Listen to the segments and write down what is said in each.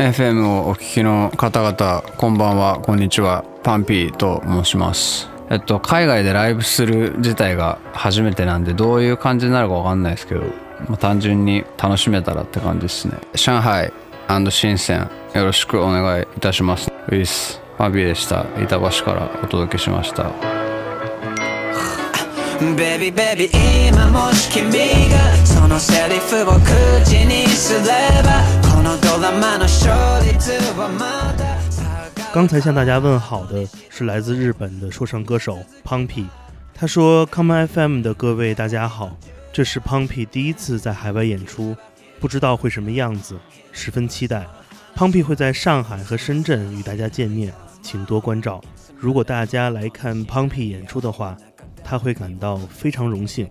FM をお聞きの方々こんばんはこんにちはパンピーと申します。えっと海外でライブする自体が初めてなんでどういう感じになるか分かんないですけど、まあ、単純に楽しめたらって感じですね。上海深センよろしくお願いいたします。ウィスファビーでした。板橋からお届けしました。ベビーベビー今もし君がそのセリフを口にすればこのドラマの勝率はまだ刚才向大家问好的是来自日本的说唱歌手 Pumpy，他说：“Come FM 的各位大家好，这是 Pumpy 第一次在海外演出，不知道会什么样子，十分期待。Pumpy 会在上海和深圳与大家见面，请多关照。如果大家来看 Pumpy 演出的话，他会感到非常荣幸。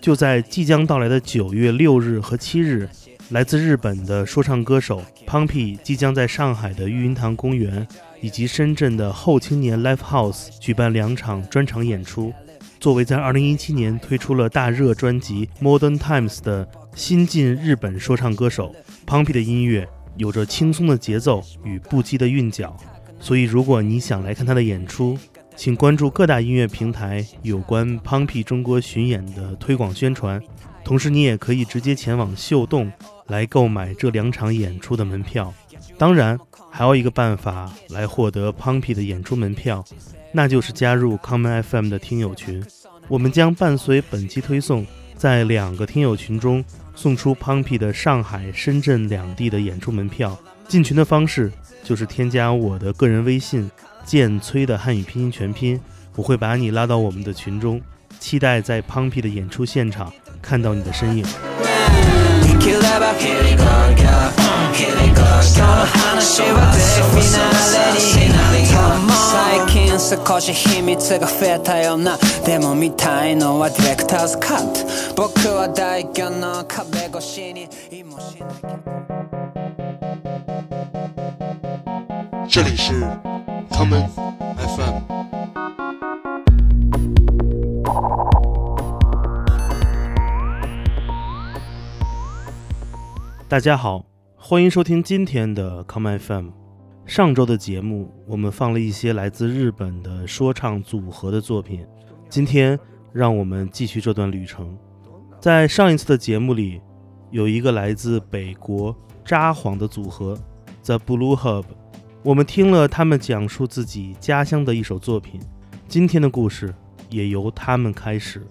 就在即将到来的九月六日和七日。” 来自日本的说唱歌手 Pumpy 即将在上海的育婴堂公园以及深圳的后青年 Live House 举办两场专场演出。作为在2017年推出了大热专辑 Modern Times 的新晋日本说唱歌手，Pumpy 的音乐有着轻松的节奏与不羁的韵脚。所以，如果你想来看他的演出，请关注各大音乐平台有关 Pumpy 中国巡演的推广宣传。同时，你也可以直接前往秀动。来购买这两场演出的门票，当然还有一个办法来获得 Pumpy 的演出门票，那就是加入 Common FM 的听友群。我们将伴随本期推送，在两个听友群中送出 Pumpy 的上海、深圳两地的演出门票。进群的方式就是添加我的个人微信“剑崔”的汉语拼音全拼，我会把你拉到我们的群中，期待在 Pumpy 的演出现场看到你的身影。れば切り込む切り込む今日の話はデフィナーレになる最近少し秘密が増えたような。でも見たいのはディレクターズカット。僕は大魚の壁越しにいもしなきゃ。这里是他们 FM。大家好，欢迎收听今天的 Come FM。上周的节目，我们放了一些来自日本的说唱组合的作品。今天，让我们继续这段旅程。在上一次的节目里，有一个来自北国札幌的组合 The Blue Hub，我们听了他们讲述自己家乡的一首作品。今天的故事也由他们开始。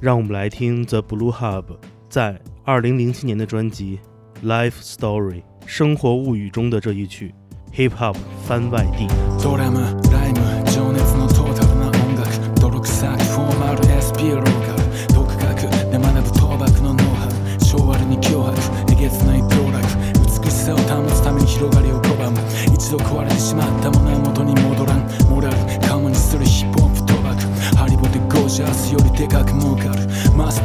让我们来听 The Blue Hub 在2007年的专辑。Life Story 生活物语中的这一曲 Hip Hop 番外地。ドラムライム情熱のトータルな音楽泥臭くフォーマル SP ローカル。独学で学ぶ倒幕のノウハウ昭和に脅迫えげつない道楽。美しさを保つために広がりを拒む。一度壊れてしまったものは元に戻らん。モラルカモにするヒップホップ賭博。ハリボテゴージャスよりでかく儲かる。マス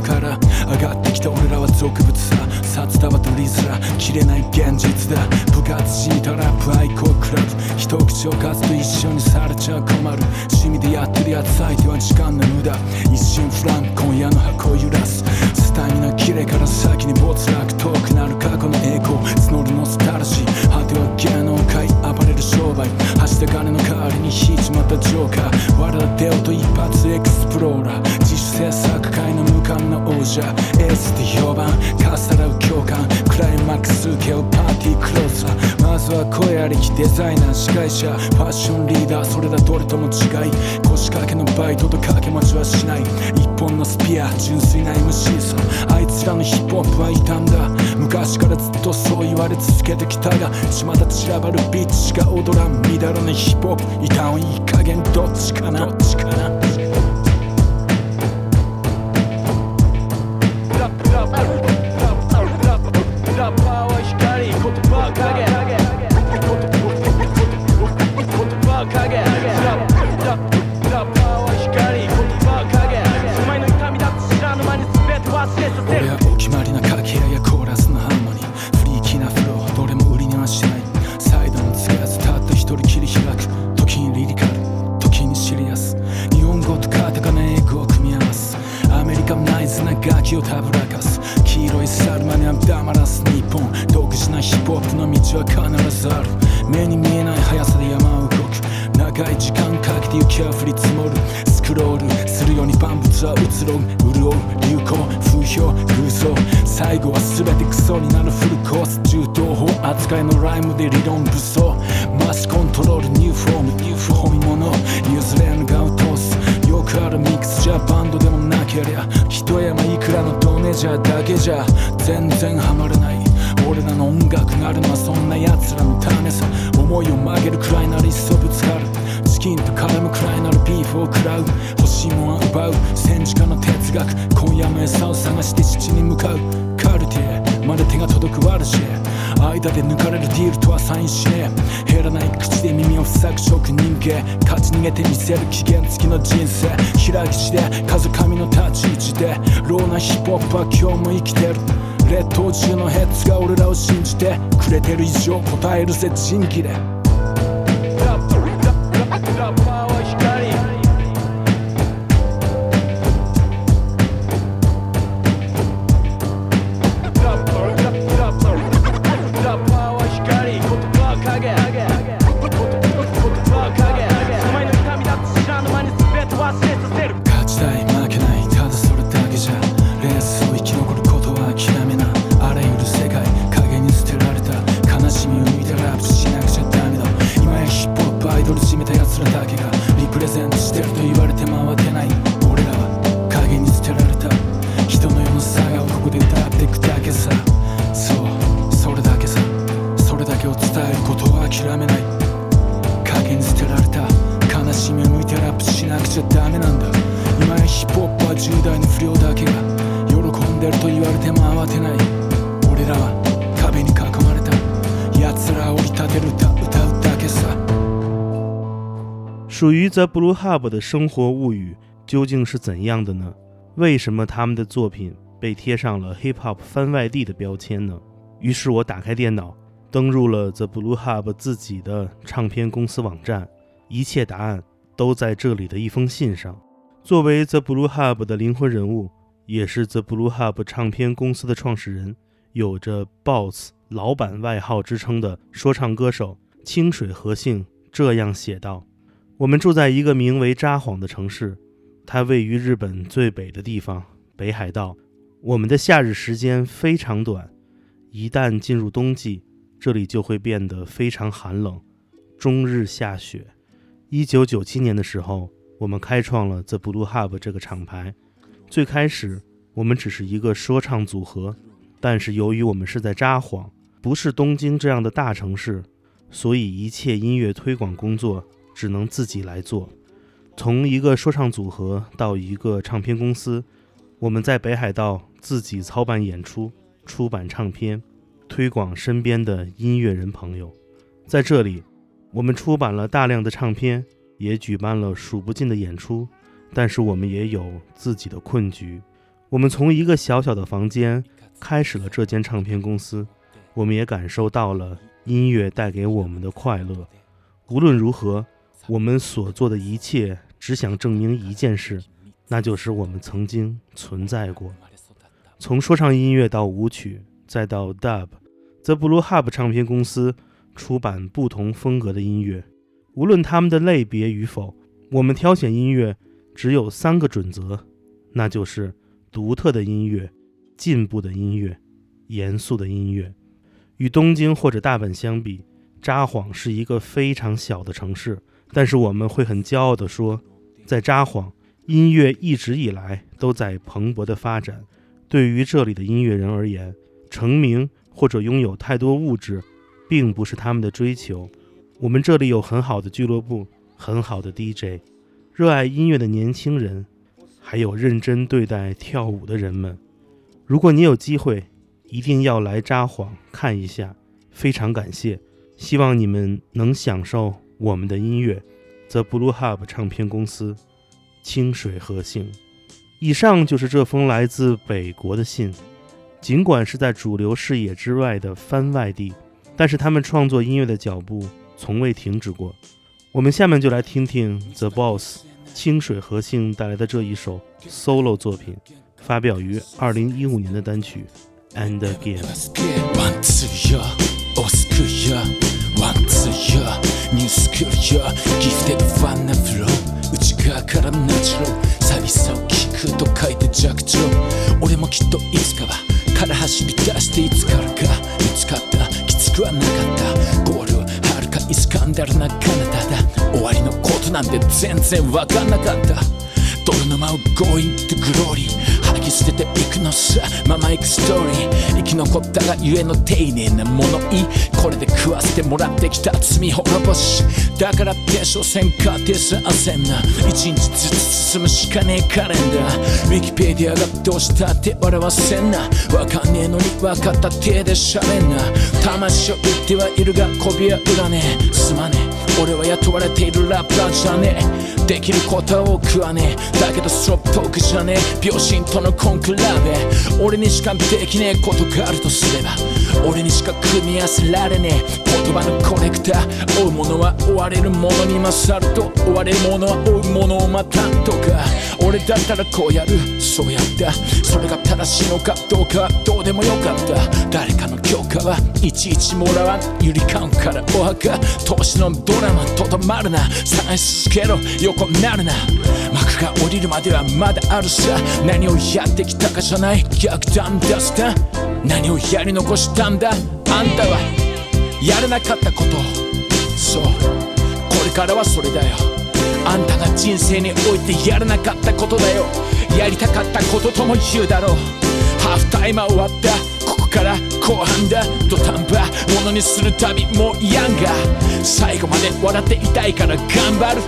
から上がってきた俺らは俗物さ札束取りづら切れない現実だ部活敷いたラップ愛好クラブ一口おかずと一緒にされちゃ困る趣味でやってるやつ相手は時間の無駄一瞬フランク今夜の箱を揺らすスタミナキレから先に没落遠くなる。過去の栄光募るノスタルジー果ては芸能界暴れる商売走った金の代わりに引いちまったジョーカー我らデオと一発エクスプローラー自主制作界の無冠の王者エースで評判かっさらう共感クライマックス受けをパーティークローザーまずは声ありきデザイナー司会者ファッションリーダーそれらどれとも違い腰掛けのバイトと掛け持ちはしない一本のスピア純粋な MC さあいつらのヒップホップはいたんだ昔からずっとそう言われ続けてきたが巷散らばるビッチが踊らん。乱らないヒップホップ。いたんいい加減。どっちかな。どっちかな。先をたぶらかす黄色いサルマにはまらす日本独自なヒップホップの道は必ずある目に見えない速さで山を動く長い時間かけて雪は降り積もるスクロールするよう。に万物は移ろう潤う流行風評偶像最後は全てクソになるフルコース柔道法扱いのライムで理論武装マスコントロールニューフォームニューフォームーの譲れぬが歌通すよくあるミックスじゃバンドでもなけりゃ一山いくらのドネジャーだけじゃ全然ハマらない。俺らの音楽があるのはそんな奴らの種さ。思いを曲げるくらいならいっそぶつかる。チキンと絡むくらいならビーフを食らう。欲しいもんは奪う。戦時下の哲学。今夜も餌を探して父に向かう。カルティエまで手が届くワルシェ間で抜かれるディールとはサインしね減らない口で耳を塞ぐ職人芸。勝ち逃げてみせる期限付きの人生。開き地で風上の立ち位置で。ローなヒップホップは今日も生きてる。列島中のヘッズが俺らを信じてくれてる以上答えるぜ人気で。属于 The Blue Hub 的生活物语究竟是怎样的呢？为什么他们的作品被贴上了 Hip Hop 番外地的标签呢？于是我打开电脑，登入了 The Blue Hub 自己的唱片公司网站，一切答案都在这里的一封信上。作为 The Blue Hub 的灵魂人物，也是 The Blue Hub 唱片公司的创始人，有着 “Boss” 老板外号之称的说唱歌手清水和幸这样写道。我们住在一个名为札幌的城市，它位于日本最北的地方——北海道。我们的夏日时间非常短，一旦进入冬季，这里就会变得非常寒冷，终日下雪。一九九七年的时候，我们开创了 The Blue Hub 这个厂牌。最开始，我们只是一个说唱组合，但是由于我们是在札幌，不是东京这样的大城市，所以一切音乐推广工作只能自己来做。从一个说唱组合到一个唱片公司，我们在北海道自己操办演出、出版唱片、推广身边的音乐人朋友。在这里，我们出版了大量的唱片，也举办了数不尽的演出。但是我们也有自己的困局。我们从一个小小的房间开始了这间唱片公司，我们也感受到了音乐带给我们的快乐。无论如何，我们所做的一切只想证明一件事，那就是我们曾经存在过。从说唱音乐到舞曲，再到 Dub，The Blue Hub 唱片公司出版不同风格的音乐，无论他们的类别与否，我们挑选音乐。只有三个准则，那就是独特的音乐、进步的音乐、严肃的音乐。与东京或者大阪相比，札幌是一个非常小的城市，但是我们会很骄傲地说，在札幌，音乐一直以来都在蓬勃的发展。对于这里的音乐人而言，成名或者拥有太多物质，并不是他们的追求。我们这里有很好的俱乐部，很好的 DJ。热爱音乐的年轻人，还有认真对待跳舞的人们，如果你有机会，一定要来札幌看一下。非常感谢，希望你们能享受我们的音乐。The Blue Hub 唱片公司，清水和幸。以上就是这封来自北国的信。尽管是在主流视野之外的番外地，但是他们创作音乐的脚步从未停止过。我们下面就来听听 The Boss。清水和幸带来的这一首 solo 作品，发表于二零一五年的单曲 and again. ニュースクールよ。ギフテッドファンなフロー。内側からナチュラル寂しさを聞くと書いて弱調。俺もきっといつかは。から走り出していつからか。見つかった。きつくはなかった。ゴールははるかイスカンダルなカナダだ終わりのことなんて全然わかんなかった。泥沼を Going to glory き捨てていくのさ。ママエクストーリー。生き残ったがゆえの丁寧な物言いこれで食わせてもらってきた罪滅ぼし。だからって所詮かってさせんな一日ずつ進むしかねえカレンダー。ウィキペディアがどうしたって笑わせんな。わかんねえのにわかった手でしゃべんな。魂を売ってはいるがこびは売らねえ。すまねえ。俺は雇われているラッパーじゃねえ。できることは多くはねえ。だけどストップトークじゃねえ。秒針とのコンクラベ。俺にしかできねえことがあるとすれば。俺にしか組み合わせられねえ。言葉のコレクター。追うものは追われるものに勝ると追われるものは追うものをまたとか。俺だったらこうやる。そうやった。それが正しいのかどうかはどうでもよかった。誰かの許可はいちいちもらわん。ゆりかんからお墓。投資のドラマとどまるな。探し続けろ横になるな。幕が降りるまではまだあるさ。何をやってきたかじゃない逆断出した何をやり残したんだ。あんたはやらなかったこと。そう。これからはそれだよ。あんたが人生においてやらなかったことだよ。やりたかったこととも言うだろう。ハーフタイムは終わった。ここから後半だ。土壇場ものにするたびもうやんが。最後まで笑っていたいから頑張る。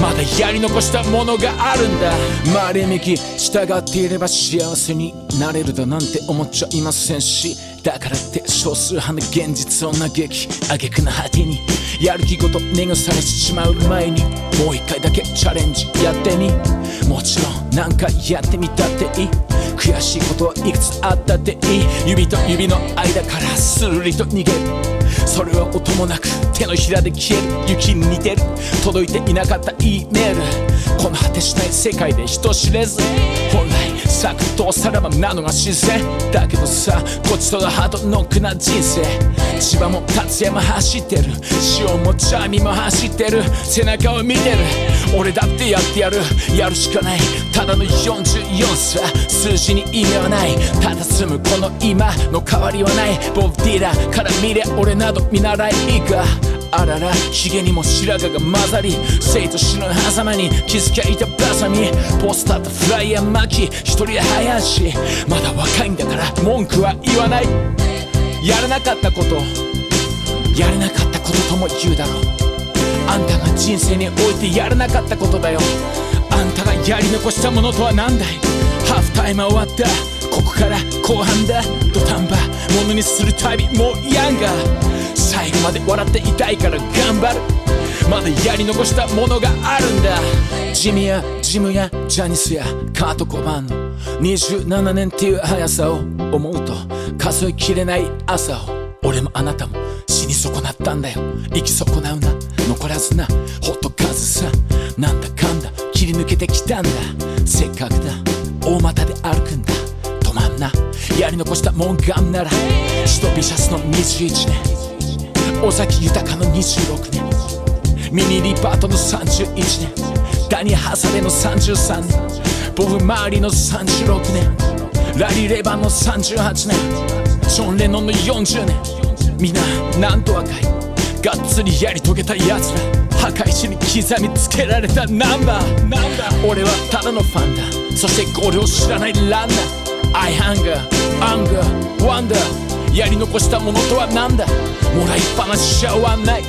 まだやり残したものがあるんだ。周り向き従っていれば幸せになれるだなんて思っちゃいませんし。だからって少数派の現実を嘆き挙句の果てに。やる気ごと願されてしまう前にもう一回だけチャレンジやってみ。もちろん何回やってみたっていい。悔しいことはいくつあったっていい。指と指の間からするりと逃げる。それは音もなく手のひらで消える。雪に似てる。届いていなかった E メール。この果てしない世界で人知れず。本来サクッとさらばなのが自然。だけどさこっちとらハードノックな人生。千葉も達也も走ってる。塩もチャーミも走ってる。背中を見てる。俺だってやってやる。やるしかない。ただの44さ数字に意味はない。ただ住むこの今の変わりはない。ボブ・ディラーから見れ俺など見習いいいかあららヒゲにも白髪が混ざり生と死の狭間に気づきゃいたバサミポスターとフライヤー巻き一人で早しまだ若いんだから文句は言わない。やらなかったこと。やれなかったこととも言うだろう。あんたが人生においてやらなかったことだよ。あんたがやり残したものとは何だい。ハーフタイム終わった。ここから後半だ。土壇場。ものにするたびもうやんが。最後まで笑っていたいから頑張る。まだやり残したものがあるんだ。ジミやジムやジャニスやカート・コバンの27年っていう速さを思うと数えきれない朝を俺もあなたも死に損なったんだよ。生き損なうな。残らずな。ほっとかずさ。なんだかんだ。切り抜けてきたんだ。せっかくだ。大股で歩くんだ。止まんな。やり残したもんがんなら。シドビシャスの21年。尾崎豊の26年ミニリパートの31年ダニハサレの33年ボブ・マーリの36年ラリー・レバンの38年ジョン・レノンの40年みんななんと若い。がっつりやり遂げたやつら。墓石に刻みつけられたナンバー。俺はただのファンだ。そしてゴールを知らないランナー I hunger, anger, wonder やり残したものとは何だ？もらいっぱなしじゃ終わんない。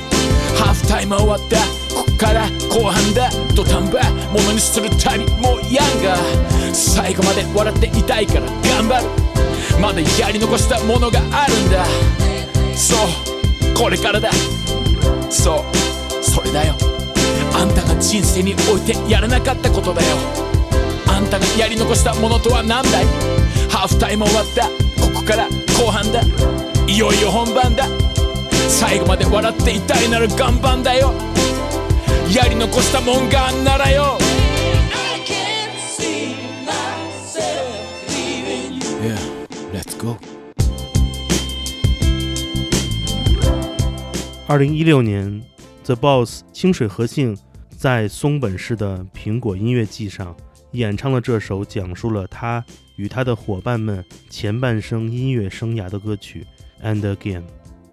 ハーフタイム終わった。こっから後半だ。土壇場。ものにするたびもうやんが。最後まで笑っていたいから。頑張る。まだやり残したものがあるんだ。そう。これからだ。そう。それだよ。あんたが人生においてやらなかったことだよ。あんたがやり残したものとは何だい？ハーフタイム終わった。ここから後半だ。いよいよ本番だ。最後まで笑っていたいなら岩んだよ。やり残したもんがあんならよ。二零一六年，The Boss 清水和幸在松本市的苹果音乐季上演唱了这首讲述了他与他的伙伴们前半生音乐生涯的歌曲《And Again》。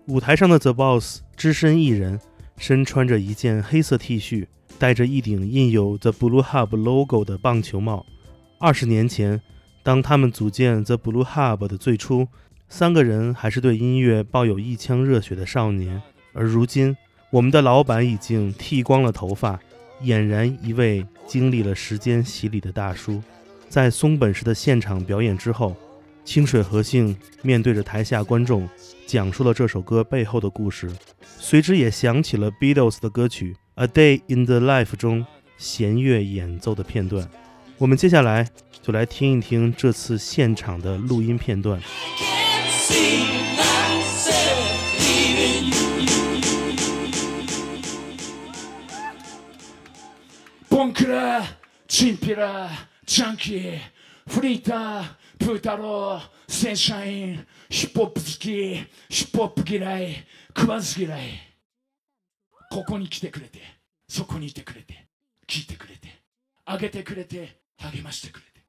舞台上的 The Boss 只身一人，身穿着一件黑色 T 恤，戴着一顶印有 The Blue Hub logo 的棒球帽。二十年前，当他们组建 The Blue Hub 的最初，三个人还是对音乐抱有一腔热血的少年。而如今，我们的老板已经剃光了头发，俨然一位经历了时间洗礼的大叔。在松本市的现场表演之后，清水和幸面对着台下观众，讲述了这首歌背后的故事，随之也响起了 Beatles 的歌曲《A Day in the Life》中弦乐演奏的片段。我们接下来就来听一听这次现场的录音片段。クラチンピラジャンキーフリータープータローセンシャインヒップホップ好きヒップホップ嫌い食わず嫌い。ここに来てくれてそこにいてくれて聞いてくれてあげてくれて励ましてくれて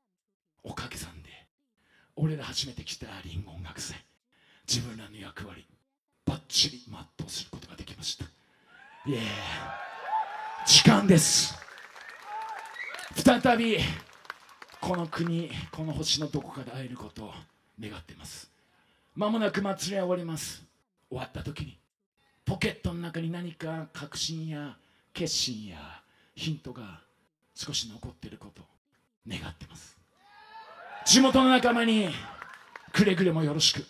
おかげさんで俺ら初めて来たリンゴ音楽祭。自分らの役割バッチリ全うすることができました。イエー時間です。再びこの国この星のどこかで会えることを願っています。まもなく祭りは終わります。終わった時にポケットの中に何か確信や決心やヒントが少し残っていることを願ってます。地元の仲間にくれぐれもよろしく。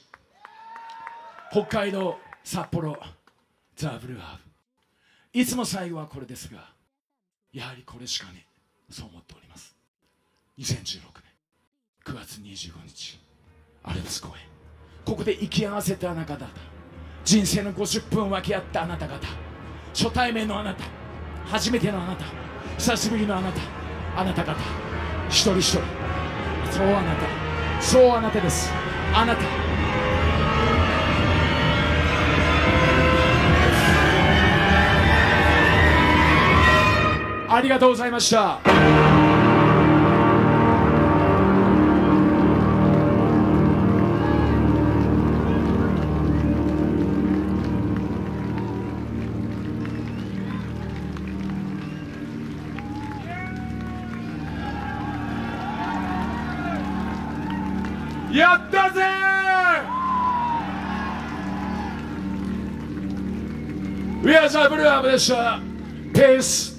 北海道札幌ザ・ブルーハーブ。いつも最後はこれですがやはりこれしかねそう思っております。2016年。9月25日。アルプス公園ここで生き合わせたあなた方。人生の50分分け合ったあなた方。初対面のあなた。初めてのあなた。久しぶりのあなた。あなた方。一人一人。そうあなた。そうあなたです。あなた。ありがとうございました。やったぜ！ウィアザブルーアムでしたペース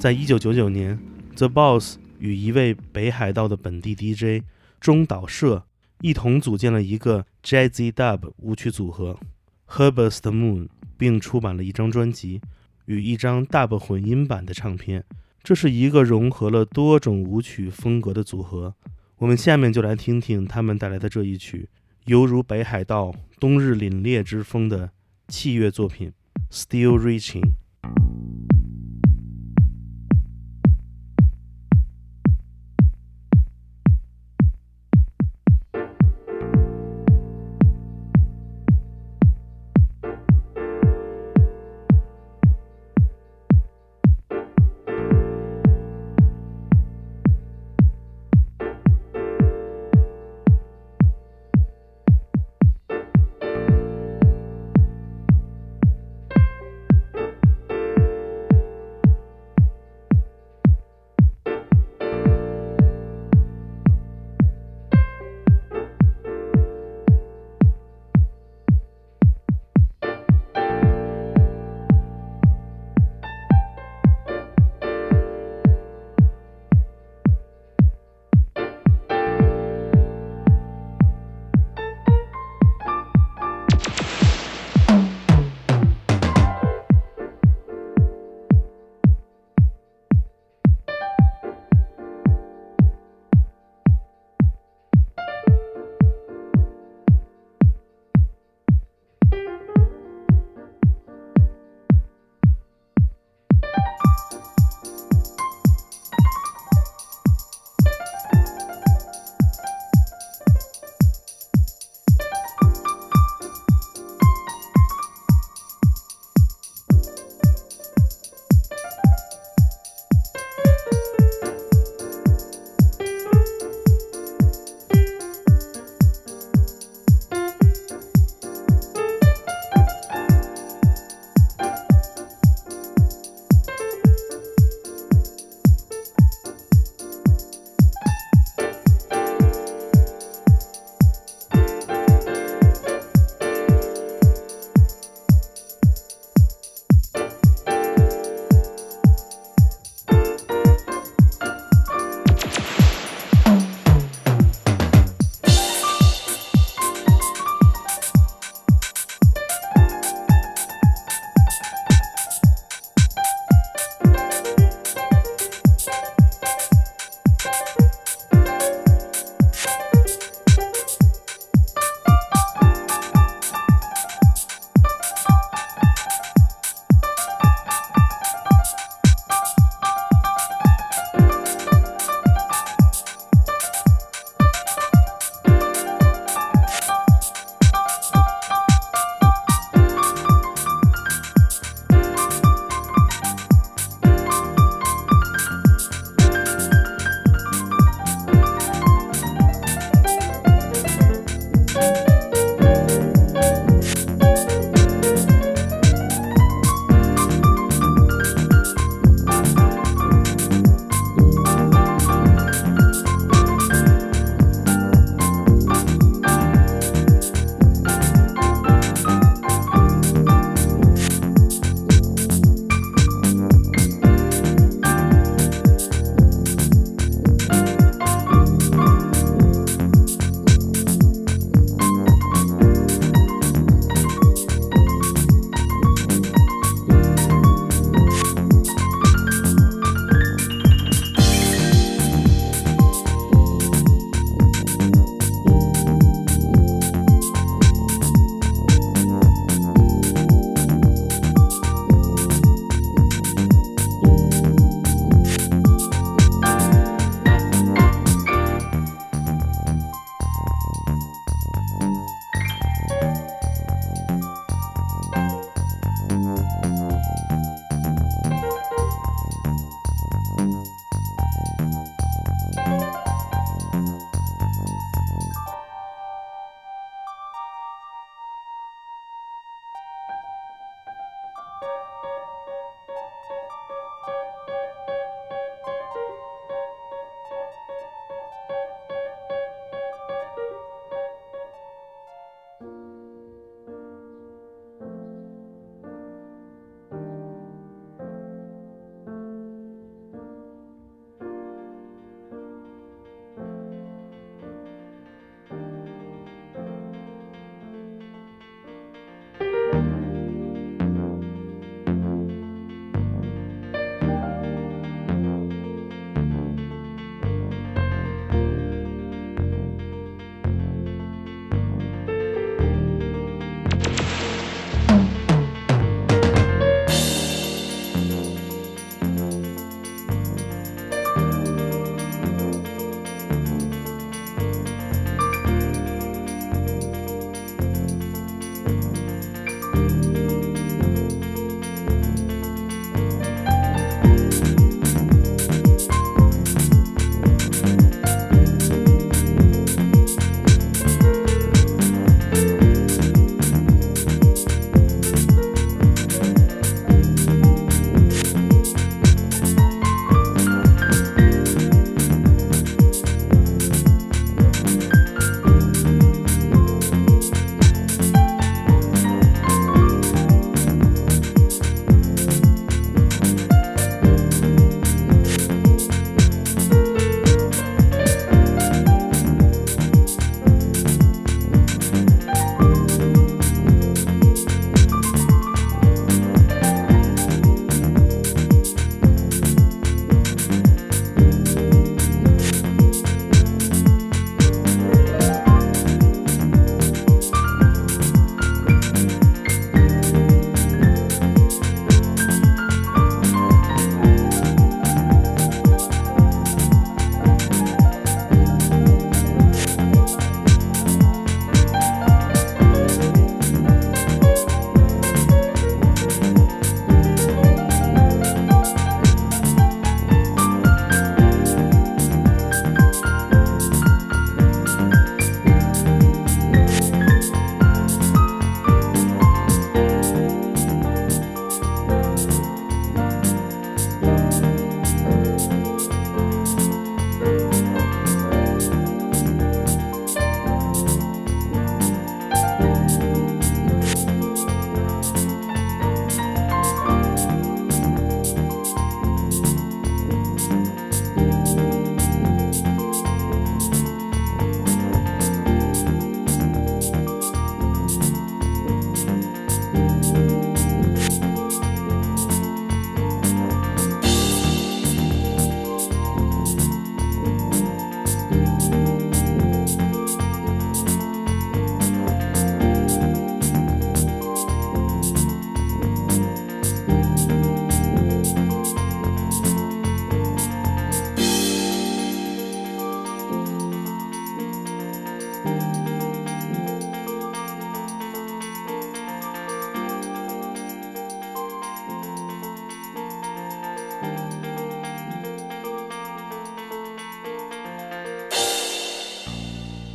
在一九九九年，The Boss 与一位北海道的本地 DJ 中岛社一同组建了一个 Jazzy Dub 舞曲组合 Herbert's Moon，并出版了一张专辑与一张 Dub 混音版的唱片。这是一个融合了多种舞曲风格的组合。我们下面就来听听他们带来的这一曲，犹如北海道冬日凛冽之风的器乐作品《Still Reaching》。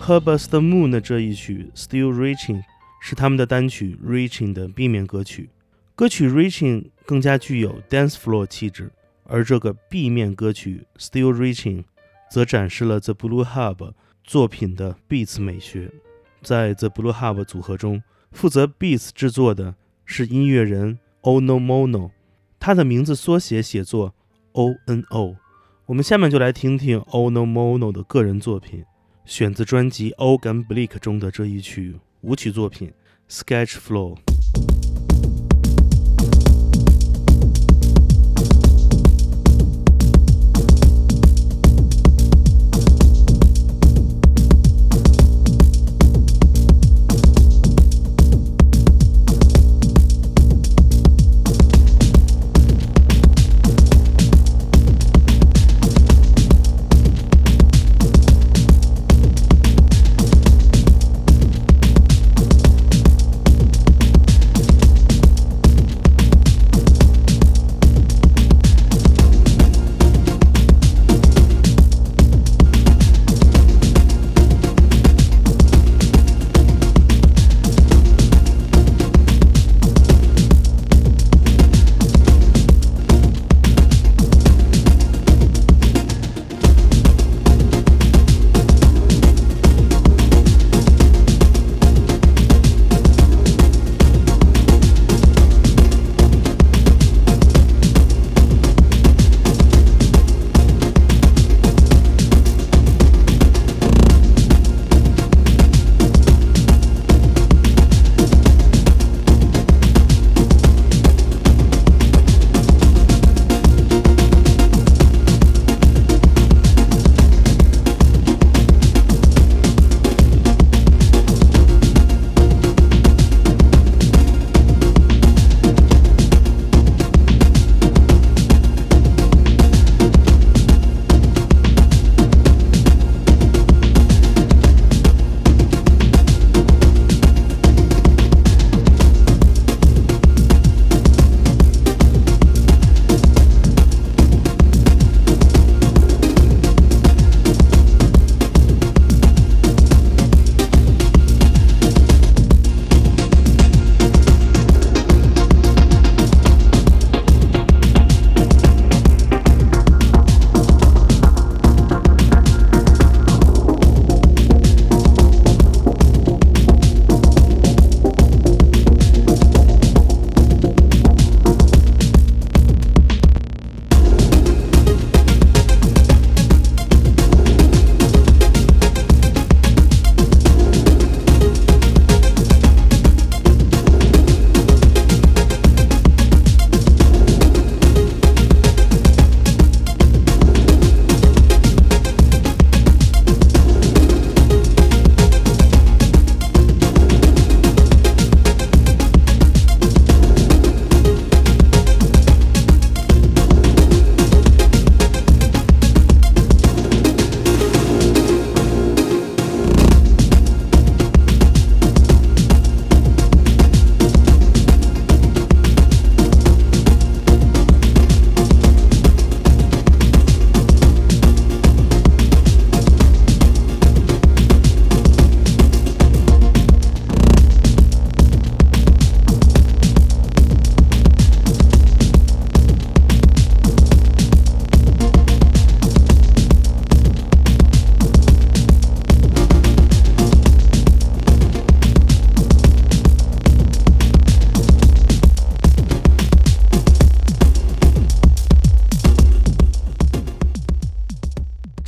Herbert the Moon 的这一曲 Still Reaching 是他们的单曲 Reaching 的 B 面歌曲。歌曲 Reaching 更加具有 dance floor 气质，而这个 B 面歌曲 Still Reaching 则展示了 The Blue Hub 作品的 beats 美学。在 The Blue Hub 组合中，负责 beats 制作的是音乐人 Ono Mono，他的名字缩写写作 O N O。我们下面就来听听 Ono Mono 的个人作品，选自专辑《Organ Bleak》中的这一曲舞曲作品《Sketch Flow》。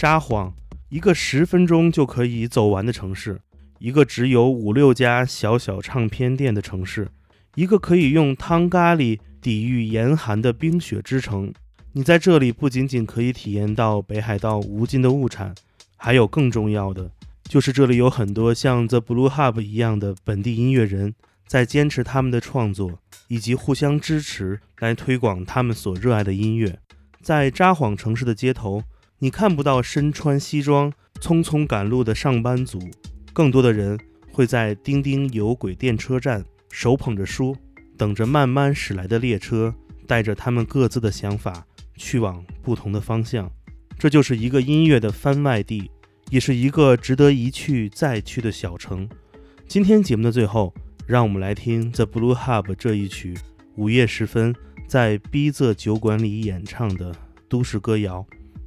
札幌，一个十分钟就可以走完的城市，一个只有五六家小小唱片店的城市，一个可以用汤咖喱抵御严寒的冰雪之城。你在这里不仅仅可以体验到北海道无尽的物产，还有更重要的，就是这里有很多像 The Blue Hub 一样的本地音乐人，在坚持他们的创作，以及互相支持来推广他们所热爱的音乐。在札幌城市的街头。你看不到身穿西装匆匆赶路的上班族，更多的人会在丁丁有轨电车站手捧着书，等着慢慢驶来的列车，带着他们各自的想法去往不同的方向。这就是一个音乐的番外地，也是一个值得一去再去的小城。今天节目的最后，让我们来听 The Blue Hub 这一曲午夜时分在逼仄酒馆里演唱的都市歌谣，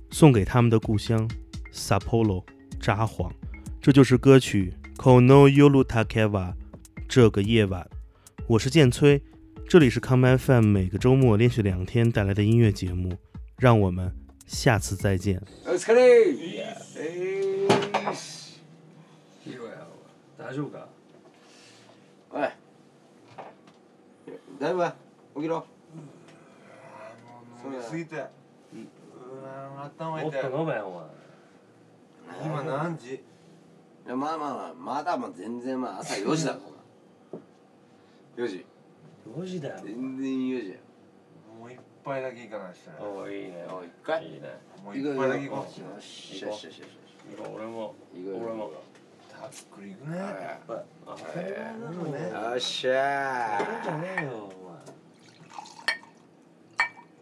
送给他们的故乡 Sapporo 札幌。这就是歌曲 Kono Yolutakeva 这个夜晚。我是剑崔，这里是 Come FM，每个周末连续两天带来的音乐节目。让我们下次再见。お疲れえーしヒロヤ大丈夫かおいだいぶ起きろ飲みすぎて うわ頭もっと飲めよお今何時？いやまあまあまあまだまあ全然まあ朝4時だから4時。前4時だよ全然4時や。もう一杯だけ行かないしたらおいいね。おい一回？いいね。もう一杯だけ行こよしよしよしよし。俺も。行こうよ俺も。うたっぷり行くね。あ当たり前だろねよっしゃそうじゃねえよ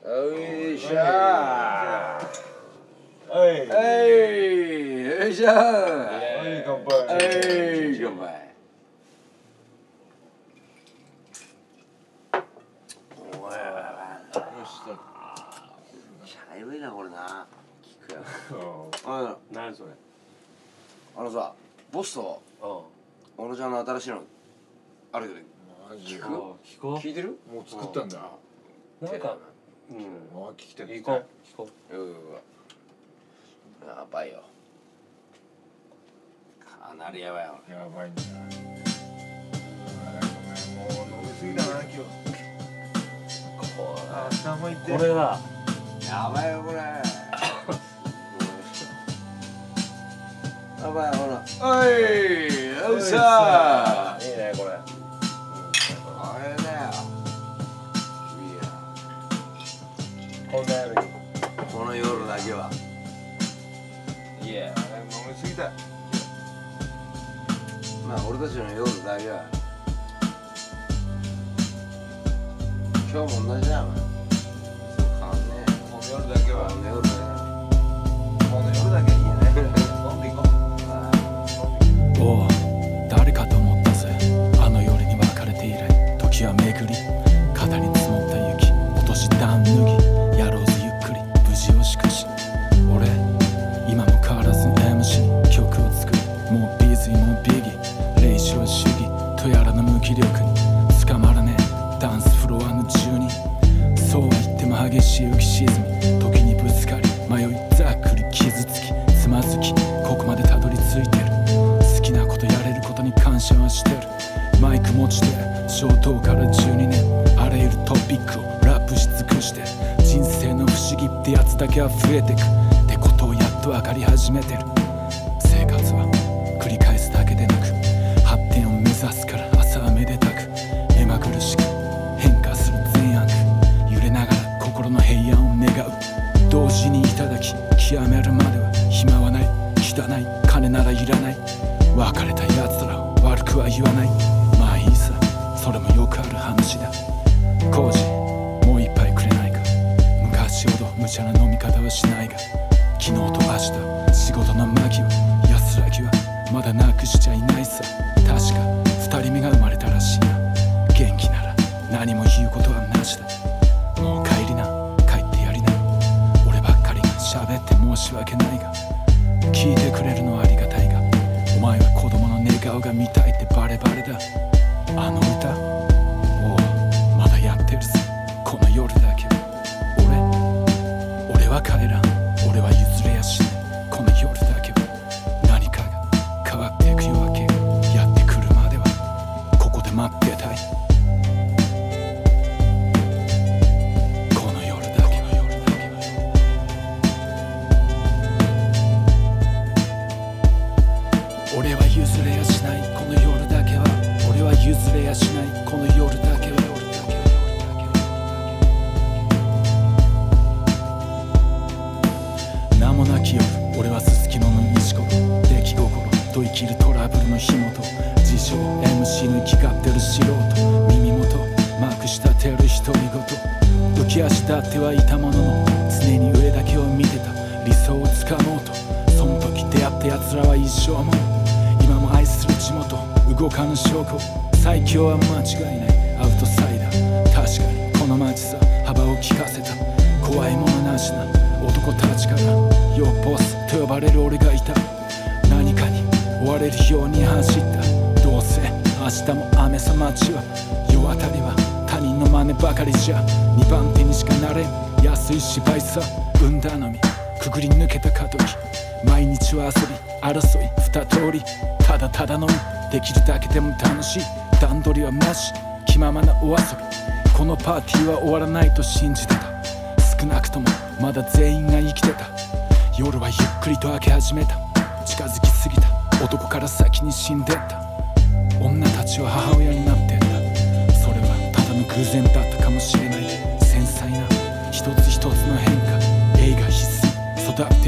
ーよいしゃおいーはいよいしょーはい乾杯はい乾杯おいよしと茶色いなこれな聞くよおあ何それあのさボスとうん。小野ちゃん。の新しいのあるけどマジ聞くあ聞こ聞いてるもう作ったんだうなんか？うんあ聞きたい聞こう。聞こうやばいよかなりやばいよやばいんだ。もう飲みすぎだな今日こあ頭痛いれこれだやばいよこれやばいほらおいよっしゃいいねこれこれだよいやこんなこの夜だけはいやあ飲みすぎたまあ俺たちの夜だけは。今日も同じだよお前。そう変わんねえこの夜だけは。夜だけ昨日と明日ってはいたものの常に上だけを見てた理想をつかもうとその時出会った奴らは一生も今も愛する地元動かぬ証拠最強は間違いない。アウトサイダー。確かにこの街さ幅を利かせた。怖いものなしな男たちからヨーボスと呼ばれる俺がいた。何かに追われるように走った。どうせ明日も雨さ街は世当たりは他人の真似ばかりじゃ2番手にしかなれん。安い芝居さ産んだのみ。くぐり抜けた過渡期毎日は遊び争い二通りただただ飲みできるだけでも楽しい。段取りはなし。気ままなお遊び。このパーティーは終わらないと信じてた。少なくともまだ全員が生きてた。夜はゆっくりと明け始めた。近づきすぎた。男から先に死んでった。女たちは母親になってった。それはただの偶然だったかもしれない。繊細な一つ一つの変化。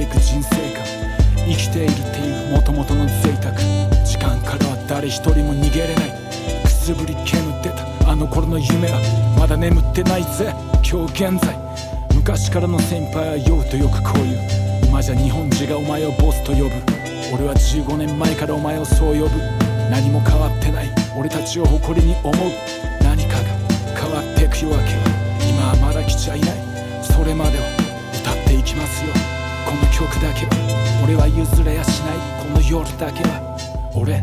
ていく人生観生きているっていう元々の贅沢時間からは誰一人も逃げれないくすぶり煙ってたあの頃の夢はまだ眠ってないぜ今日現在昔からの先輩は酔うとよくこう言う今じゃ日本人がお前をボスと呼ぶ。俺は15年前からお前をそう呼ぶ。何も変わってない。俺たちを誇りに思う何かが変わってく夜明けは今はまだ来ちゃいない。それまでは歌っていきますよ。この曲だけは俺は譲れやしない。この夜だけは。俺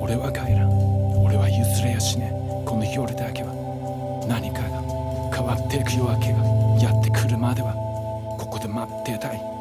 俺は帰らん。俺は譲れやしねこの夜だけは。何かが変わっていく夜明けがやってくるまではここで待ってたい。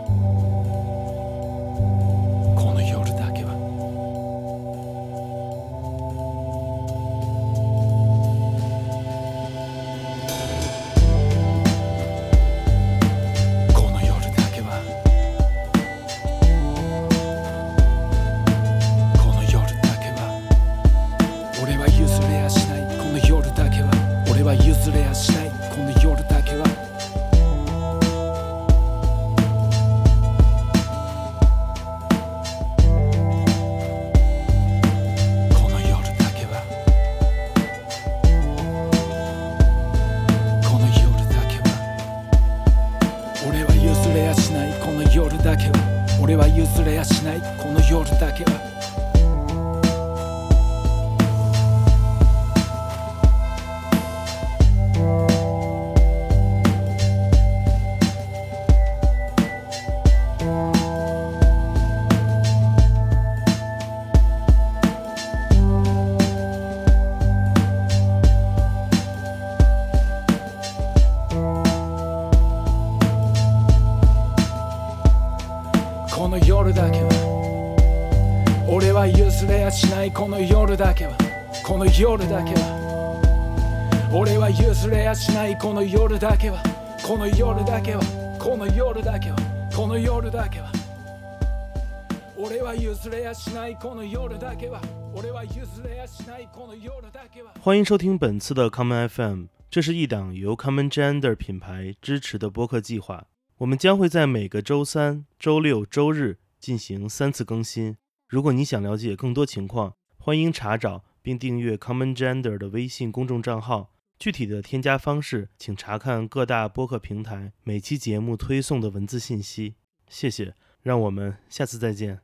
しない。この夜だけは。の夜だけは俺は譲れやしないこの夜だけはこの夜だけはこの夜だけはこの夜だけは俺は譲れやしないこの夜だけは俺は譲れやしないこの夜だけは欢迎收听本次的 Common FM，这是一档由 Common Gender 品牌支持的播客计划。我们将会在每个周三、周六、周日进行三次更新。如果你想了解更多情况，欢迎查找 并订阅 Common Gender 的微信公众账号。具体的添加方式，请查看各大播客平台每期节目推送的文字信息。谢谢，让我们下次再见。